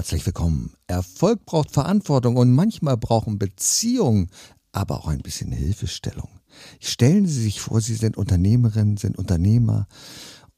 Herzlich willkommen. Erfolg braucht Verantwortung und manchmal brauchen Beziehungen aber auch ein bisschen Hilfestellung. Stellen Sie sich vor, Sie sind Unternehmerin, sind Unternehmer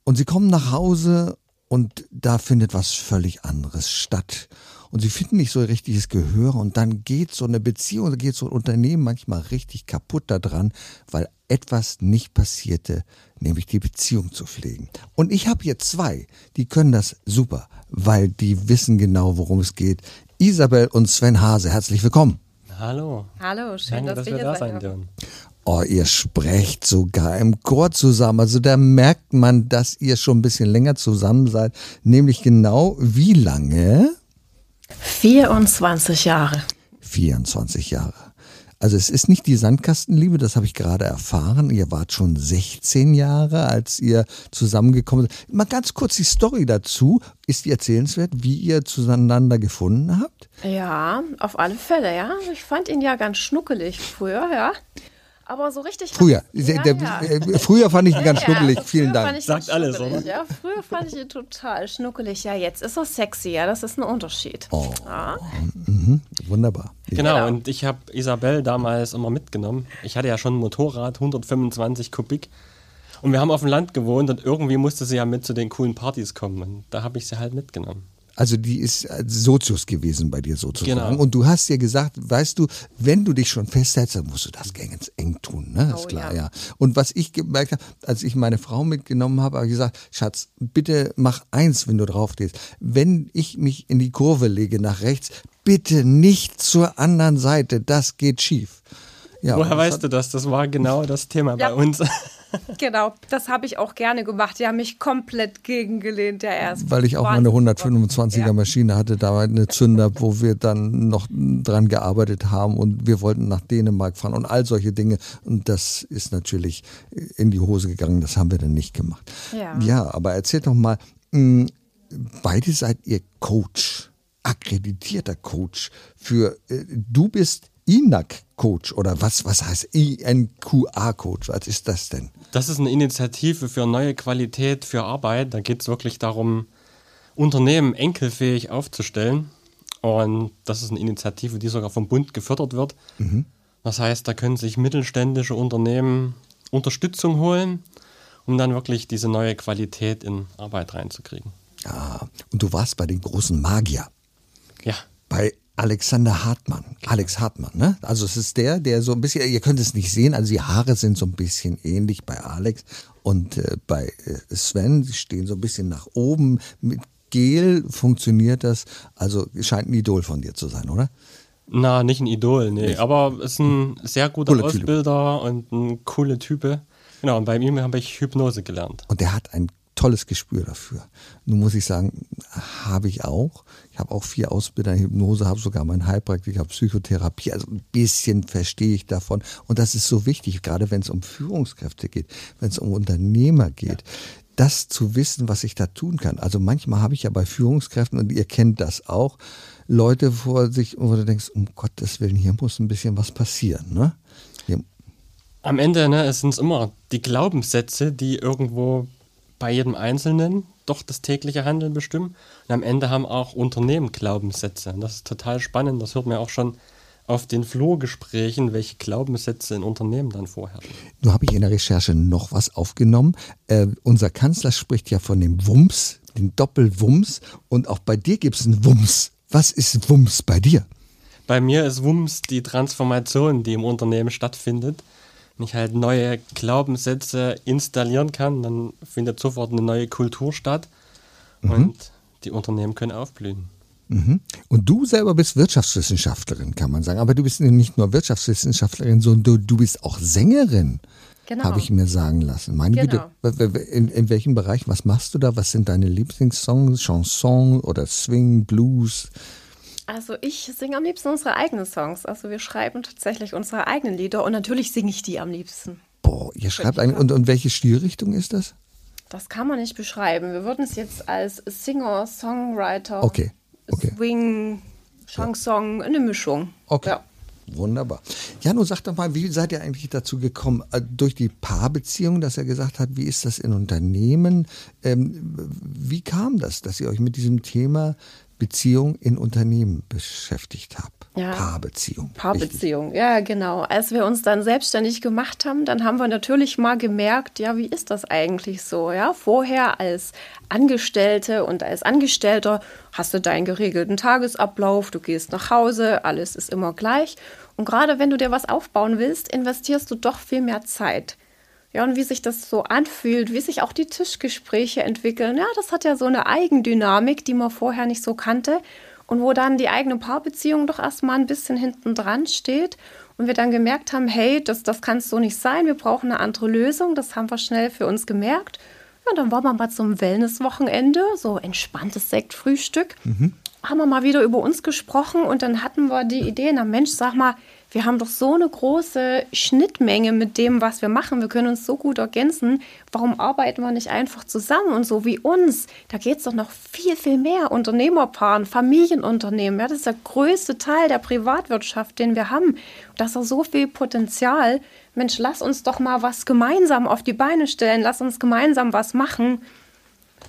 und Sie kommen nach Hause und da findet was völlig anderes statt. Und Sie finden nicht so richtiges Gehör und dann geht so eine Beziehung, geht so ein Unternehmen manchmal richtig kaputt daran, weil etwas nicht passierte, nämlich die Beziehung zu pflegen. Und ich habe hier zwei, die können das super, weil die wissen genau, worum es geht. Isabel und Sven Hase, herzlich willkommen. Hallo. Hallo, schön, Danke, dass, dass wir da hier sein sein dürfen. Oh, ihr sprecht sogar im Chor zusammen. Also da merkt man, dass ihr schon ein bisschen länger zusammen seid. Nämlich genau wie lange? 24 Jahre. 24 Jahre. Also es ist nicht die Sandkastenliebe, das habe ich gerade erfahren. Ihr wart schon 16 Jahre, als ihr zusammengekommen seid. Mal ganz kurz die Story dazu. Ist die erzählenswert, wie ihr zueinander gefunden habt? Ja, auf alle Fälle, ja. Ich fand ihn ja ganz schnuckelig früher, ja. Aber so richtig. Früher. Ja, Der- ja. äh, Früher fand ich ihn ganz schnuckelig. Vielen Dank. Sagt alles, oder? Ja, früher fand ich ihn total schnuckelig. Ja, jetzt ist er sexy, ja, das ist ein Unterschied. Oh. Ja. Wunderbar. Genau, Genau. und ich habe Isabel damals immer mitgenommen. Ich hatte ja schon ein Motorrad, 125 Kubik. Und wir haben auf dem Land gewohnt und irgendwie musste sie ja mit zu den coolen Partys kommen. Und da habe ich sie halt mitgenommen. Also die ist äh, Sozius gewesen bei dir sozusagen. Genau. Und du hast dir gesagt, weißt du, wenn du dich schon festhältst, dann musst du das ganz eng tun, ne? Ist Oh, klar, ja. ja. Und was ich gemerkt habe, als ich meine Frau mitgenommen habe, habe ich gesagt, Schatz, bitte mach eins, wenn du drauf gehst. Wenn ich mich in die Kurve lege nach rechts, bitte nicht zur anderen Seite, das geht schief. Ja, Woher weißt hat- du das? Das war genau das Thema Ja. bei uns. Genau, das habe ich auch gerne gemacht. Die haben mich komplett gegengelehnt, der erst. Weil ich auch mal eine 125er Maschine hatte, da war eine Zünder, wo wir dann noch dran gearbeitet haben und wir wollten nach Dänemark fahren und all solche Dinge. Und das ist natürlich in die Hose gegangen, das haben wir dann nicht gemacht. Ja. ja aber erzähl doch mal, mh, beide seid ihr Coach, akkreditierter Coach für, äh, du bist INAC-Coach oder was, was heißt INQA-Coach? Was ist das denn? Das ist eine Initiative für neue Qualität für Arbeit. Da geht es wirklich darum, Unternehmen enkelfähig aufzustellen. Und das ist eine Initiative, die sogar vom Bund gefördert wird. Das heißt, da können sich mittelständische Unternehmen Unterstützung holen, um dann wirklich diese neue Qualität in Arbeit reinzukriegen. Ah, und du warst bei den großen Magier. Ja, bei Alexander Hartmann. Alex Hartmann, ne? Also es ist der, der so ein bisschen, ihr könnt es nicht sehen, also die Haare sind so ein bisschen ähnlich bei Alex und äh, bei äh, Sven, die stehen so ein bisschen nach oben. Mit Gel funktioniert das, also scheint ein Idol von dir zu sein, oder? na, nicht ein Idol, nee, aber ist ein sehr guter Cooler Typ. Ausbilder und ein cooler Type. Genau, und bei ihm habe ich Hypnose gelernt. Und der hat ein tolles Gespür dafür. Nun muss ich sagen, habe ich auch. Ich habe auch vier Ausbilder in Hypnose, habe sogar meinen Heilpraktiker Psychotherapie. Also ein bisschen verstehe ich davon. Und das ist so wichtig, gerade wenn es um Führungskräfte geht, wenn es um Unternehmer geht. Das zu wissen, was ich da tun kann. Also manchmal habe ich ja bei Führungskräften, und ihr kennt das auch, Leute vor sich, wo du denkst, um Gottes Willen, hier muss ein bisschen was passieren. Ne? Am Ende ne, es sind immer die Glaubenssätze, die irgendwo bei jedem Einzelnen doch das tägliche Handeln bestimmen. Und am Ende haben auch Unternehmen Glaubenssätze. Und das ist total spannend. Das hört man auch schon auf den Flurgesprächen, welche Glaubenssätze in Unternehmen dann vorherrschen. Nun habe ich in der Recherche noch was aufgenommen. Äh, unser Kanzler spricht ja von dem Wumms, dem Doppelwumms. Und auch bei dir gibt es einen Wumms. Was ist Wumms bei dir? Bei mir ist WUMS die Transformation, die im Unternehmen stattfindet. Wenn ich halt neue Glaubenssätze installieren kann, dann findet sofort eine neue Kultur statt und die Unternehmen können aufblühen. Mhm. Und du selber bist Wirtschaftswissenschaftlerin, kann man sagen. Aber du bist nicht nur Wirtschaftswissenschaftlerin, sondern du, du bist auch Sängerin. Genau. Habe ich mir sagen lassen. Meine Genau. Güte, in, in welchem Bereich, was machst du da? Was sind deine Lieblingssongs, Chanson oder Swing, Blues? Also ich singe am liebsten unsere eigenen Songs. Also wir schreiben tatsächlich unsere eigenen Lieder und natürlich singe ich die am liebsten. Boah, ihr schreibt eigentlich, und, und welche Stilrichtung ist das? Das kann man nicht beschreiben. Wir würden es jetzt als Singer, Songwriter, Okay, okay. Swing, Chanson, eine Mischung. Okay. Ja. Wunderbar. Jano, sag doch mal, wie seid ihr eigentlich dazu gekommen? Äh, Durch die Paarbeziehung, dass er gesagt hat, wie ist das in Unternehmen? Ähm, wie kam das, dass ihr euch mit diesem Thema Beziehung in Unternehmen beschäftigt habe. Ja. Paarbeziehung. Paarbeziehung, Richtig. ja, genau. Als wir uns dann selbstständig gemacht haben, dann haben wir natürlich mal gemerkt, ja, wie ist das eigentlich so? Ja, vorher als Angestellte und als Angestellter hast du deinen geregelten Tagesablauf, du gehst nach Hause, alles ist immer gleich. Und gerade wenn du dir was aufbauen willst, investierst du doch viel mehr Zeit. Ja, und wie sich das so anfühlt, wie sich auch die Tischgespräche entwickeln, ja, das hat ja so eine Eigendynamik, die man vorher nicht so kannte und wo dann die eigene Paarbeziehung doch erstmal ein bisschen hinten dran steht und wir dann gemerkt haben, hey, das, das kann so nicht sein, wir brauchen eine andere Lösung, das haben wir schnell für uns gemerkt. Ja, dann waren wir mal zum Wellnesswochenende, so entspanntes Sektfrühstück. Mhm. Haben wir mal wieder über uns gesprochen und dann hatten wir die Idee, na Mensch, sag mal, wir haben doch so eine große Schnittmenge mit dem, was wir machen. Wir können uns so gut ergänzen. Warum arbeiten wir nicht einfach zusammen? Und so wie uns, da geht es doch noch viel, viel mehr. Unternehmerpaaren, Familienunternehmen, ja, das ist der größte Teil der Privatwirtschaft, den wir haben. Da ist doch so viel Potenzial. Mensch, lass uns doch mal was gemeinsam auf die Beine stellen. Lass uns gemeinsam was machen.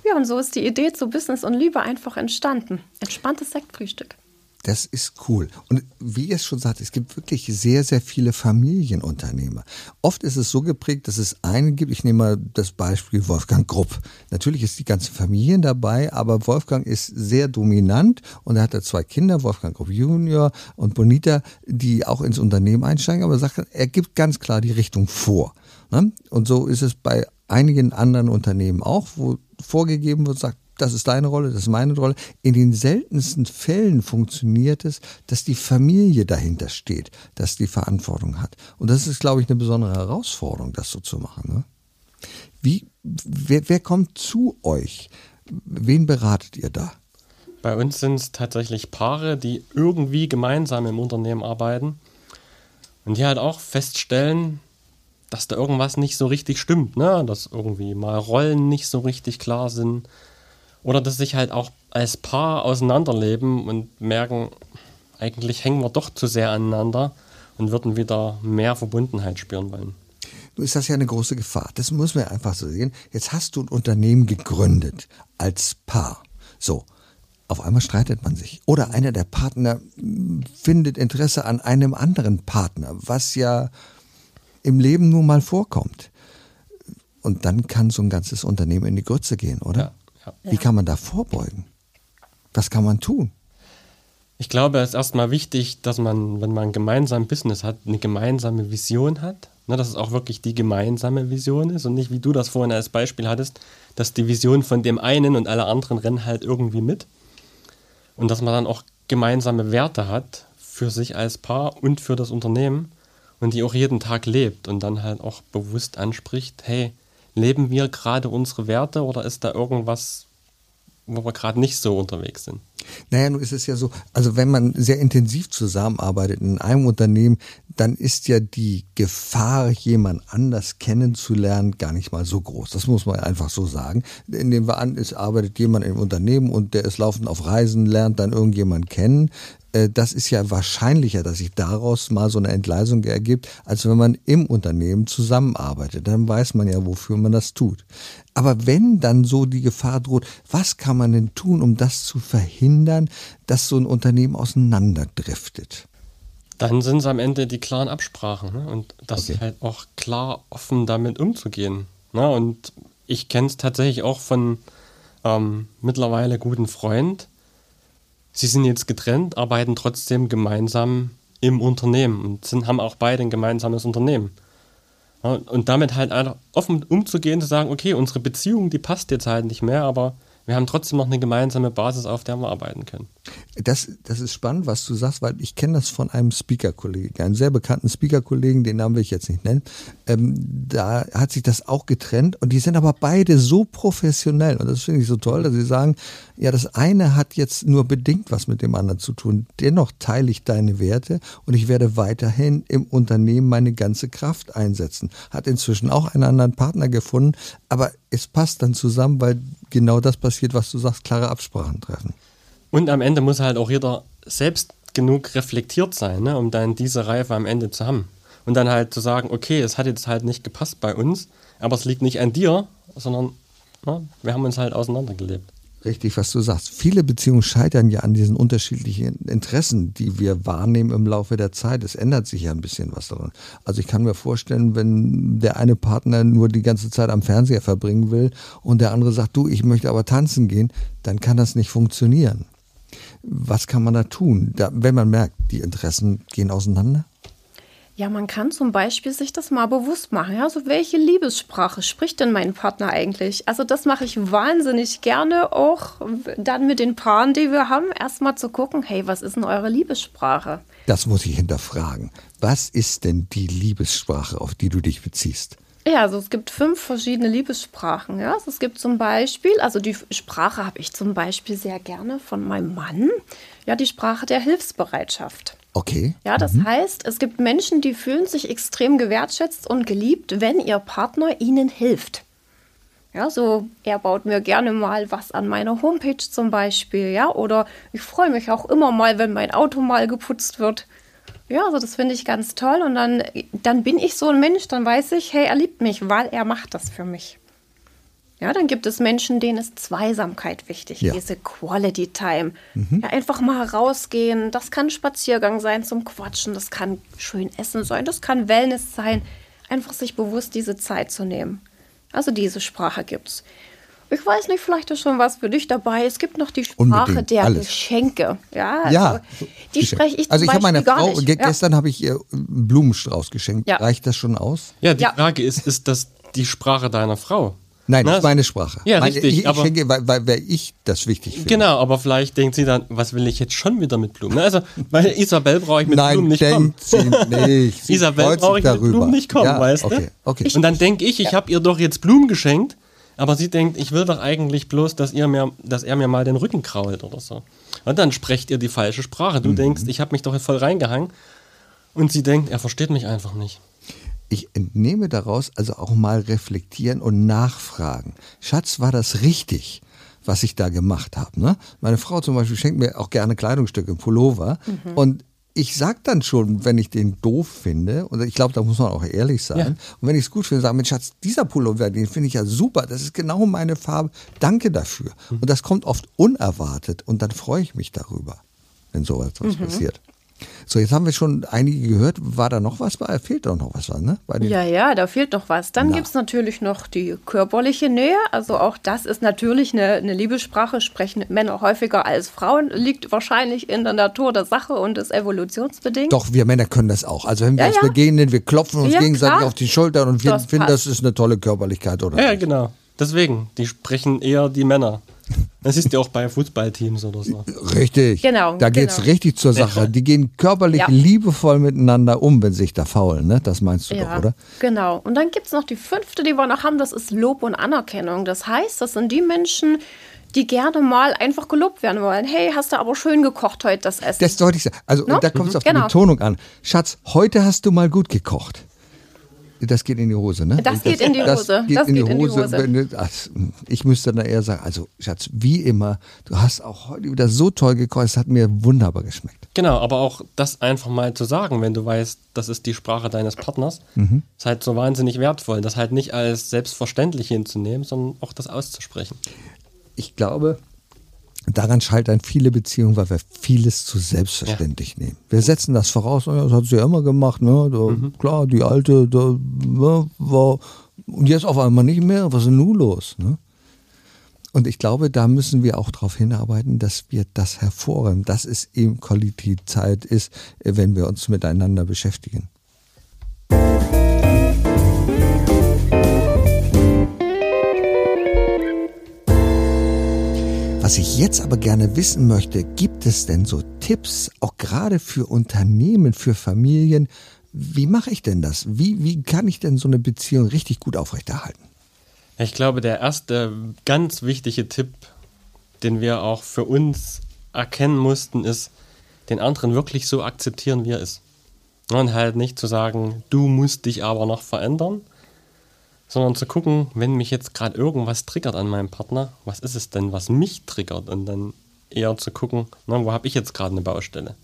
Ja, und so ist die Idee zu Business und Liebe einfach entstanden. Entspanntes Sektfrühstück. Das ist cool. Und wie ihr es schon sagt, es gibt wirklich sehr, sehr viele Familienunternehmer. Oft ist es so geprägt, dass es einen gibt. Ich nehme mal das Beispiel Wolfgang Grupp. Natürlich ist die ganze Familie dabei, aber Wolfgang ist sehr dominant und er hat da zwei Kinder, Wolfgang Grupp Junior und Bonita, die auch ins Unternehmen einsteigen, aber sagt, er gibt ganz klar die Richtung vor. Ne? Und so ist es bei einigen anderen Unternehmen auch, wo vorgegeben wird, sagt, das ist deine Rolle, das ist meine Rolle. In den seltensten Fällen funktioniert es, dass die Familie dahinter steht, dass die Verantwortung hat. Und das ist, glaube ich, eine besondere Herausforderung, das so zu machen. Ne? Wie, wer, wer kommt zu euch? Wen beratet ihr da? Bei uns sind es tatsächlich Paare, die irgendwie gemeinsam im Unternehmen arbeiten und die halt auch feststellen, dass da irgendwas nicht so richtig stimmt, ne? dass irgendwie mal Rollen nicht so richtig klar sind oder dass sich halt auch als Paar auseinanderleben und merken, eigentlich hängen wir doch zu sehr aneinander und würden wieder mehr Verbundenheit spüren wollen. Du ist das ja eine große Gefahr. Das muss man einfach so sehen. Jetzt hast du ein Unternehmen gegründet als Paar. So. Auf einmal streitet man sich. Oder einer der Partner findet Interesse an einem anderen Partner, was ja im Leben nun mal vorkommt. Und dann kann so ein ganzes Unternehmen in die Grütze gehen, oder? Ja. Ja. Wie kann man da vorbeugen? Was kann man tun? Ich glaube, es ist erstmal wichtig, dass man, wenn man ein gemeinsames Business hat, eine gemeinsame Vision hat. Ne, dass es auch wirklich die gemeinsame Vision ist und nicht, wie du das vorhin als Beispiel hattest, dass die Vision von dem einen und alle anderen rennen halt irgendwie mit. Und dass man dann auch gemeinsame Werte hat für sich als Paar und für das Unternehmen und die auch jeden Tag lebt und dann halt auch bewusst anspricht, hey, leben wir gerade unsere Werte oder ist da irgendwas, wo wir gerade nicht so unterwegs sind? Naja, nun ist es ja so, also wenn man sehr intensiv zusammenarbeitet in einem Unternehmen, dann ist ja die Gefahr, jemand anders kennenzulernen, gar nicht mal so groß. Das muss man einfach so sagen. Nehmen wir an, es arbeitet jemand im Unternehmen und der ist laufend auf Reisen, lernt dann irgendjemand kennen. Äh, das ist ja wahrscheinlicher, dass sich daraus mal so eine Entgleisung ergibt, als wenn man im Unternehmen zusammenarbeitet. Dann weiß man ja, wofür man das tut. Aber wenn dann so die Gefahr droht, was kann man denn tun, um das zu verhindern, dass so ein Unternehmen auseinanderdriftet? Dann sind es am Ende die klaren Absprachen ne? und das okay. halt auch klar offen damit umzugehen. Ne? Und ich kenne es tatsächlich auch von ähm, mittlerweile guten Freund, sie sind jetzt getrennt, arbeiten trotzdem gemeinsam im Unternehmen und sind, haben auch beide ein gemeinsames Unternehmen. Und damit halt einfach offen umzugehen, zu sagen, okay, unsere Beziehung, die passt jetzt halt nicht mehr, aber wir haben trotzdem noch eine gemeinsame Basis, auf der wir arbeiten können. Das, das ist spannend, was du sagst, weil ich kenne das von einem Speaker-Kollegen, einem sehr bekannten Speaker-Kollegen, den Namen will ich jetzt nicht nennen. Ähm, da hat sich das auch getrennt und die sind aber beide so professionell und das finde ich so toll, dass sie sagen, ja, das eine hat jetzt nur bedingt was mit dem anderen zu tun. Dennoch teile ich deine Werte und ich werde weiterhin im Unternehmen meine ganze Kraft einsetzen. Hat inzwischen auch einen anderen Partner gefunden, aber es passt dann zusammen, weil genau das passiert, was du sagst, klare Absprachen treffen. Und am Ende muss halt auch jeder selbst genug reflektiert sein, ne, um dann diese Reife am Ende zu haben. Und dann halt zu sagen, okay, es hat jetzt halt nicht gepasst bei uns, aber es liegt nicht an dir, sondern ne, wir haben uns halt auseinandergelebt. Richtig, was du sagst. Viele Beziehungen scheitern ja an diesen unterschiedlichen Interessen, die wir wahrnehmen im Laufe der Zeit. Es ändert sich ja ein bisschen was daran. Also ich kann mir vorstellen, wenn der eine Partner nur die ganze Zeit am Fernseher verbringen will und der andere sagt, du, ich möchte aber tanzen gehen, dann kann das nicht funktionieren. Was kann man da tun, da, wenn man merkt, die Interessen gehen auseinander? Ja, man kann zum Beispiel sich das mal bewusst machen. Ja, so welche Liebessprache spricht denn mein Partner eigentlich? Also das mache ich wahnsinnig gerne auch dann mit den Paaren, die wir haben, erstmal zu gucken, hey, was ist denn eure Liebessprache? Das muss ich hinterfragen. Was ist denn die Liebessprache, auf die du dich beziehst? Ja, also es gibt fünf verschiedene Liebessprachen. Ja? Also es gibt zum Beispiel, also die Sprache habe ich zum Beispiel sehr gerne von meinem Mann, ja, die Sprache der Hilfsbereitschaft. Okay. Ja, das mhm. heißt, es gibt Menschen, die fühlen sich extrem gewertschätzt und geliebt, wenn ihr Partner ihnen hilft. Ja, so, er baut mir gerne mal was an meiner Homepage zum Beispiel, ja, oder ich freue mich auch immer mal, wenn mein Auto mal geputzt wird. Ja, also das finde ich ganz toll und dann, dann bin ich so ein Mensch, dann weiß ich, hey, er liebt mich, weil er macht das für mich. Ja, dann gibt es Menschen, denen ist Zweisamkeit wichtig, ja. diese Quality Time. Mhm. Ja, einfach mal rausgehen. Das kann Spaziergang sein zum Quatschen, das kann schön Essen sein, das kann Wellness sein. Einfach sich bewusst diese Zeit zu nehmen. Also diese Sprache gibt es. Ich weiß nicht, vielleicht ist schon was für dich dabei. Es gibt noch die Sprache Unbedingt, der alles. Geschenke. Ja, also ja die spreche ich Also ich habe meiner Frau, gestern ja. habe ich ihr einen Blumenstrauß geschenkt. Ja. Reicht das schon aus? Ja, die Frage ist, ist das die Sprache deiner Frau? Nein, das ist meine Sprache. Ja, meine, richtig. Ich, ich schenke, weil, weil, weil, ich das wichtig finde. Genau, aber vielleicht denkt sie dann, was will ich jetzt schon wieder mit Blumen? Also, weil Isabel brauche ich mit Nein, Blumen nicht kommen. Sie nicht. Sie Isabel brauche ich darüber. mit Blumen nicht kommen, ja, weißt okay, okay. Und dann denke ich, ich ja. habe ihr doch jetzt Blumen geschenkt, aber sie denkt, ich will doch eigentlich bloß, dass, ihr mir, dass er mir mal den Rücken krault oder so. Und dann sprecht ihr die falsche Sprache. Du mhm. denkst, ich habe mich doch voll reingehangen. Und sie denkt, er versteht mich einfach nicht ich entnehme daraus also auch mal reflektieren und nachfragen. Schatz, war das richtig? was ich da gemacht habe. Ne? Meine Frau zum Beispiel schenkt mir auch gerne Kleidungsstücke, Pullover. Mhm. Und ich sag dann schon, wenn ich den doof finde, und ich glaube, da muss man auch ehrlich sein, ja. und wenn ich es gut finde, sage ich, Schatz, dieser Pullover, den finde ich ja super, das ist genau meine Farbe, danke dafür. Mhm. Und das kommt oft unerwartet und dann freue ich mich darüber, wenn sowas mhm. passiert. So, jetzt haben wir schon einige gehört. War da noch was bei? Fehlt doch noch was, ne? ja, ja, da fehlt noch was. Dann gibt es natürlich noch die körperliche Nähe. Also auch das ist natürlich eine, eine Liebessprache. Sprechen Männer häufiger als Frauen. Liegt wahrscheinlich in der Natur der Sache und ist evolutionsbedingt. Doch, wir Männer können das auch. Also wenn wir ja, uns ja. begegnen, wir klopfen uns ja, gegenseitig klar. auf die Schultern und wir finden, das ist eine tolle Körperlichkeit, oder? Ja, genau. Deswegen, die sprechen eher die Männer. Das ist ja auch bei Fußballteams oder so. Richtig. Genau. Da geht es genau. richtig zur Sache. Die gehen körperlich ja. liebevoll miteinander um, wenn sie sich da faulen. Ne? Das meinst du ja, doch, oder? Genau. Und dann gibt es noch die fünfte, die wir noch haben, das ist Lob und Anerkennung. Das heißt, das sind die Menschen, die gerne mal einfach gelobt werden wollen. Hey, hast du aber schön gekocht heute das Essen. Das deutlich. Also, no? und da kommt es auf genau. die Betonung an. Schatz, heute hast du mal gut gekocht. Das geht in die Hose, ne? Das, geht in die Hose. Das geht, das in, die geht Hose. in die Hose. Also, ich müsste dann eher sagen, also Schatz, wie immer, du hast auch heute wieder so toll gekocht, es hat mir wunderbar geschmeckt. Genau, aber auch das einfach mal zu sagen, wenn du weißt, das ist die Sprache deines Partners, mhm. ist halt so wahnsinnig wertvoll, das halt nicht als selbstverständlich hinzunehmen, sondern auch das auszusprechen. Ich glaube, Daran scheitern viele Beziehungen, weil wir vieles zu selbstverständlich ja. nehmen. Wir setzen das voraus, das hat sie ja immer gemacht, ne? Da, mhm. Klar, die alte, da, ne, war, und jetzt auf einmal nicht mehr, was ist denn nun los? Ne? Und ich glaube, da müssen wir auch darauf hinarbeiten, dass wir das hervorheben, dass es eben Qualitätszeit ist, wenn wir uns miteinander beschäftigen. Was ich jetzt aber gerne wissen möchte, gibt es denn so Tipps, auch gerade für Unternehmen, für Familien? Wie mache ich denn das? Wie, wie kann ich denn so eine Beziehung richtig gut aufrechterhalten? Ich glaube, der erste ganz wichtige Tipp, den wir auch für uns erkennen mussten, ist, den anderen wirklich so akzeptieren, wie er ist. Und halt nicht zu sagen, du musst dich aber noch verändern, sondern zu gucken, wenn mich jetzt gerade irgendwas triggert an meinem Partner, was ist es denn, was mich triggert? Und dann eher zu gucken, na, wo habe ich jetzt gerade eine Baustelle?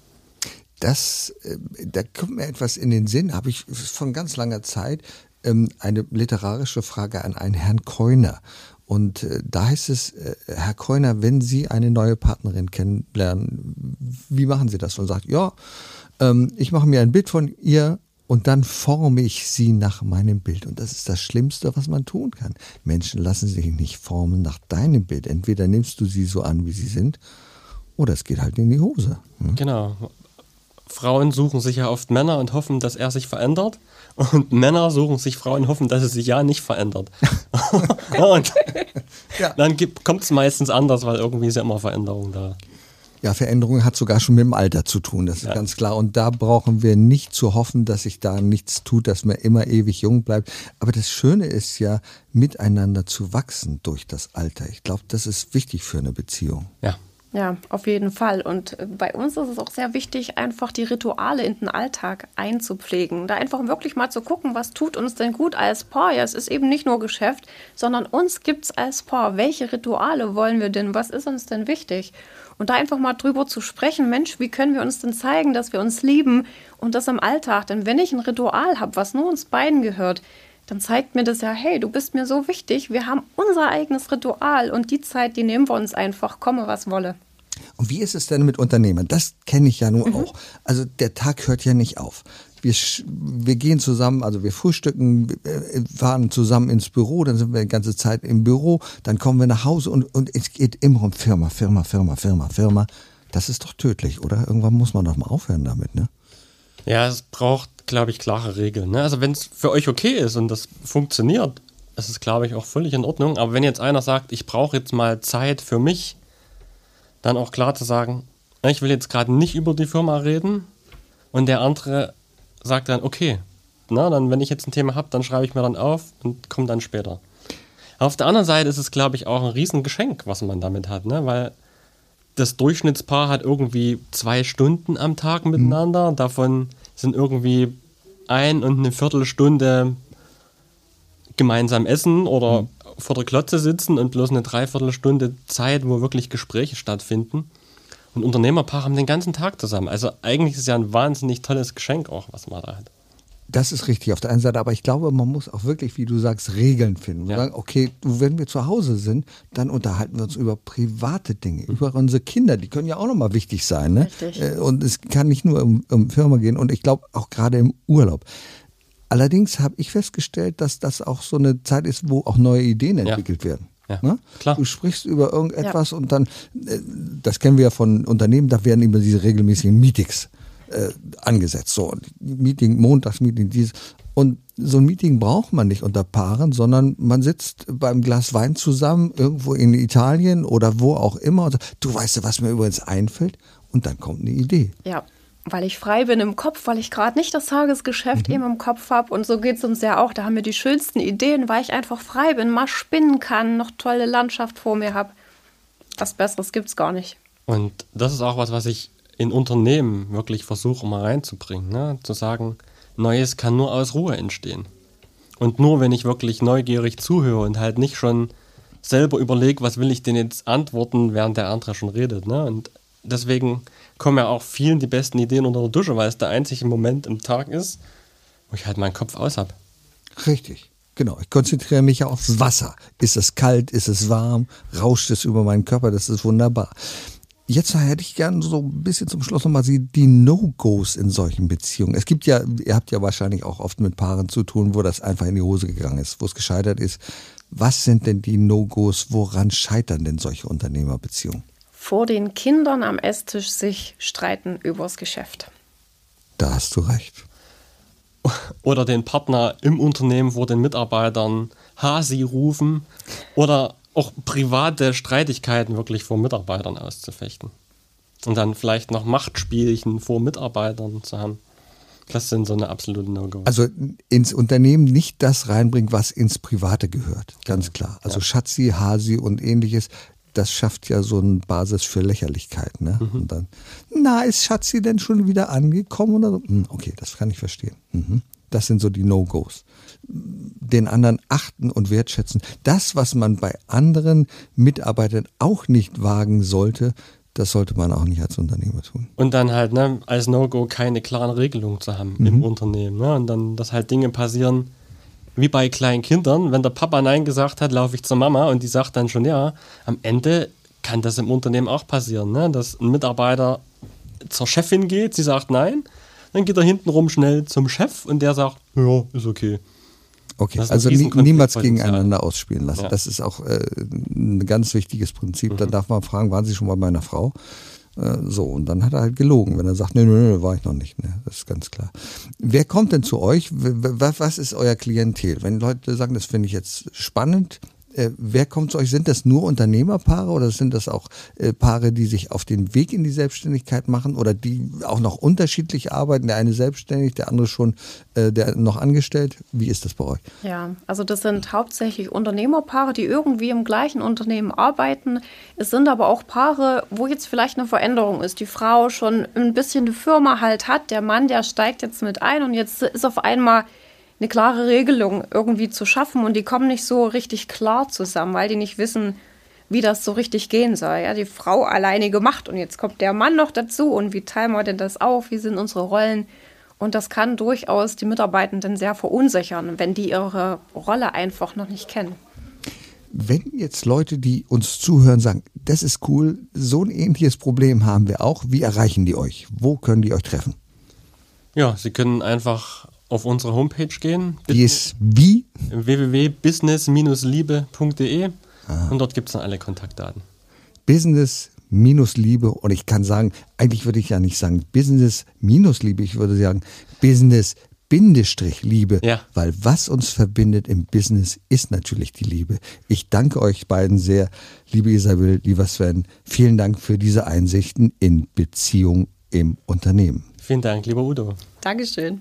Das, äh, da kommt mir etwas in den Sinn, habe ich von ganz langer Zeit ähm, eine literarische Frage an einen Herrn Keuner. Und äh, da heißt es, äh, Herr Kreuner, wenn Sie eine neue Partnerin kennenlernen, wie machen Sie das? Und sagt, ja, ähm, ich mache mir ein Bild von ihr und dann forme ich sie nach meinem Bild. Und das ist das Schlimmste, was man tun kann. Menschen lassen sich nicht formen nach deinem Bild. Entweder nimmst du sie so an, wie sie sind, oder es geht halt in die Hose. Hm? Genau. Frauen suchen sich ja oft Männer und hoffen, dass er sich verändert. Und Männer suchen sich Frauen und hoffen, dass es sich ja nicht verändert. und ja. dann kommt es meistens anders, weil irgendwie ist ja immer Veränderung da. Ja, Veränderung hat sogar schon mit dem Alter zu tun, das ist ja. ganz klar. Und da brauchen wir nicht zu hoffen, dass sich da nichts tut, dass man immer ewig jung bleibt. Aber das Schöne ist ja, miteinander zu wachsen durch das Alter. Ich glaube, das ist wichtig für eine Beziehung. Ja. Ja, auf jeden Fall. Und äh, bei uns ist es auch sehr wichtig, einfach die Rituale in den Alltag einzupflegen. Da einfach wirklich mal zu gucken, was tut uns denn gut als Paar. Ja, es ist eben nicht nur Geschäft, sondern uns gibt es als Paar. Welche Rituale wollen wir denn? Was ist uns denn wichtig? Und da einfach mal drüber zu sprechen, Mensch, wie können wir uns denn zeigen, dass wir uns lieben und das im Alltag? Denn wenn ich ein Ritual habe, was nur uns beiden gehört, dann zeigt mir das ja, hey, du bist mir so wichtig, wir haben unser eigenes Ritual und die Zeit, die nehmen wir uns einfach, komme was wolle. Und wie ist es denn mit Unternehmern? Das kenne ich ja nur mhm. auch. Also der Tag hört ja nicht auf wir, wir gehen zusammen, also wir frühstücken, äh, fahren zusammen ins Büro, dann sind wir die ganze Zeit im Büro, dann kommen wir nach Hause und, und es geht immer um Firma, Firma, Firma, Firma, Firma. Das ist doch tödlich, oder? Irgendwann muss man doch mal aufhören damit, ne? Ja, es braucht, glaube ich, klare Regeln. Ne? Also wenn es für euch okay ist und das funktioniert, ist, glaube ich, auch völlig in Ordnung. Aber wenn jetzt einer sagt, ich brauche jetzt mal Zeit für mich, dann auch klar zu sagen, ich will jetzt gerade nicht über die Firma reden und der andere sagt dann, okay, na, dann, wenn ich jetzt ein Thema habe, dann schreibe ich mir dann auf und komme dann später. Auf der anderen Seite ist es, glaube ich, auch ein Riesengeschenk, was man damit hat, ne? weil das Durchschnittspaar hat irgendwie zwei Stunden am Tag mhm. miteinander. Mhm. Davon sind irgendwie ein und eine Viertelstunde gemeinsam essen oder mhm. vor der Klotze sitzen und bloß eine Dreiviertelstunde Zeit, wo wirklich Gespräche stattfinden. Und Unternehmerpaare haben den ganzen Tag zusammen. Also eigentlich ist es ja ein wahnsinnig tolles Geschenk auch, was man da hat. Das ist richtig auf der einen Seite, aber ich glaube, man muss auch wirklich, wie du sagst, Regeln finden. Ja. Sagen, okay, wenn wir zu Hause sind, dann unterhalten wir uns über private Dinge, mhm. über unsere Kinder, die können ja auch nochmal wichtig sein. Ne? Richtig. Äh, und es kann nicht nur um, um Firma gehen und ich glaube auch gerade im Urlaub. Allerdings habe ich festgestellt, dass das auch so eine Zeit ist, wo auch neue Ideen entwickelt ja. werden. Ja, ne? klar. Du sprichst über irgendetwas ja. und dann, äh, das kennen wir ja von Unternehmen, da werden immer diese regelmäßigen Meetings äh, angesetzt. So, Meeting, Montagsmeeting, dieses. Und so ein Meeting braucht man nicht unter Paaren, sondern man sitzt beim Glas Wein zusammen irgendwo in Italien oder wo auch immer und sagt, du weißt ja, was mir übrigens einfällt? Und dann kommt eine Idee. Ja, weil ich frei bin im Kopf, weil ich gerade nicht das Tagesgeschäft mhm. eben im Kopf habe. Und so geht es uns ja auch. Da haben wir die schönsten Ideen, weil ich einfach frei bin, mal spinnen kann, noch tolle Landschaft vor mir habe. Was Besseres gibt es gar nicht. Und das ist auch was, was ich in Unternehmen wirklich versuche mal reinzubringen. Ne? Zu sagen, Neues kann nur aus Ruhe entstehen. Und nur wenn ich wirklich neugierig zuhöre und halt nicht schon selber überlege, was will ich denn jetzt antworten, während der andere schon redet. Ne? Und deswegen kommen ja auch vielen die besten Ideen unter der Dusche, weil es der einzige Moment im Tag ist, wo ich halt meinen Kopf aus habe. Richtig. Genau, ich konzentriere mich ja aufs Wasser. Ist es kalt, ist es warm, rauscht es über meinen Körper, das ist wunderbar. Jetzt hätte ich gerne so ein bisschen zum Schluss nochmal die No-Gos in solchen Beziehungen. Es gibt ja, ihr habt ja wahrscheinlich auch oft mit Paaren zu tun, wo das einfach in die Hose gegangen ist, wo es gescheitert ist. Was sind denn die No-Gos? Woran scheitern denn solche Unternehmerbeziehungen? Vor den Kindern am Esstisch sich streiten übers Geschäft. Da hast du recht. Oder den Partner im Unternehmen vor den Mitarbeitern Hasi rufen oder auch private Streitigkeiten wirklich vor Mitarbeitern auszufechten. Und dann vielleicht noch Machtspielchen vor Mitarbeitern zu haben. Das sind so eine absolute No-Go. Also ins Unternehmen nicht das reinbringen, was ins Private gehört. Ganz genau. klar. Also ja. Schatzi, Hasi und ähnliches das schafft ja so eine Basis für Lächerlichkeit. Ne? Mhm. Und dann, na, ist Schatzi denn schon wieder angekommen? Oder so? Hm, okay, das kann ich verstehen. Mhm. Das sind so die No-Gos. Den anderen achten und wertschätzen. Das, was man bei anderen Mitarbeitern auch nicht wagen sollte, das sollte man auch nicht als Unternehmer tun. Und dann halt ne, als No-Go keine klaren Regelungen zu haben mhm. im Unternehmen. Ne? Und dann, dass halt Dinge passieren, wie bei kleinen Kindern, wenn der Papa Nein gesagt hat, laufe ich zur Mama und die sagt dann schon ja. Am Ende kann das im Unternehmen auch passieren, ne? dass ein Mitarbeiter zur Chefin geht, sie sagt Nein, dann geht er hintenrum schnell zum Chef und der sagt, ja, ist okay. Okay, also nie, niemals gegeneinander ausspielen lassen. Ja. Das ist auch äh, ein ganz wichtiges Prinzip. Mhm. Dann darf man fragen, waren Sie schon mal bei meiner Frau? Äh, so, und dann hat er halt gelogen, wenn er sagt, nö, nö, nö, war ich noch nicht. Ne? Das ist ganz klar. Wer kommt denn zu euch? Was ist euer Klientel? Wenn Leute sagen, das finde ich jetzt spannend, äh, wer kommt zu euch? Sind das nur Unternehmerpaare oder sind das auch äh, Paare, die sich auf den Weg in die Selbstständigkeit machen oder die auch noch unterschiedlich arbeiten? Der eine selbstständig, der andere schon äh, der noch angestellt. Wie ist das bei euch? Ja, also das sind hauptsächlich Unternehmerpaare, die irgendwie im gleichen Unternehmen arbeiten. Es sind aber auch Paare, wo jetzt vielleicht eine Veränderung ist. Die Frau schon ein bisschen eine Firma halt hat, der Mann, der steigt jetzt mit ein und jetzt ist auf einmal eine klare Regelung irgendwie zu schaffen und die kommen nicht so richtig klar zusammen, weil die nicht wissen, wie das so richtig gehen soll. Ja, die Frau alleine gemacht und jetzt kommt der Mann noch dazu und wie teilen wir denn das auf? Wie sind unsere Rollen? Und das kann durchaus die Mitarbeitenden sehr verunsichern, wenn die ihre Rolle einfach noch nicht kennen. Wenn jetzt Leute, die uns zuhören, sagen, das ist cool, so ein ähnliches Problem haben wir auch, wie erreichen die euch? Wo können die euch treffen? Ja, Sie können einfach auf unsere Homepage gehen. Die ist wie? www.business-liebe.de und dort gibt es dann alle Kontaktdaten. Business Liebe und ich kann sagen, eigentlich würde ich ja nicht sagen Business minus Liebe, ich würde sagen Business Bindestrich Liebe, ja. weil was uns verbindet im Business ist natürlich die Liebe. Ich danke euch beiden sehr, liebe Isabel, lieber Sven. Vielen Dank für diese Einsichten in Beziehung im Unternehmen. Vielen Dank, lieber Udo. Dankeschön.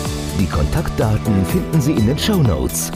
Die Kontaktdaten finden Sie in den Show Notes.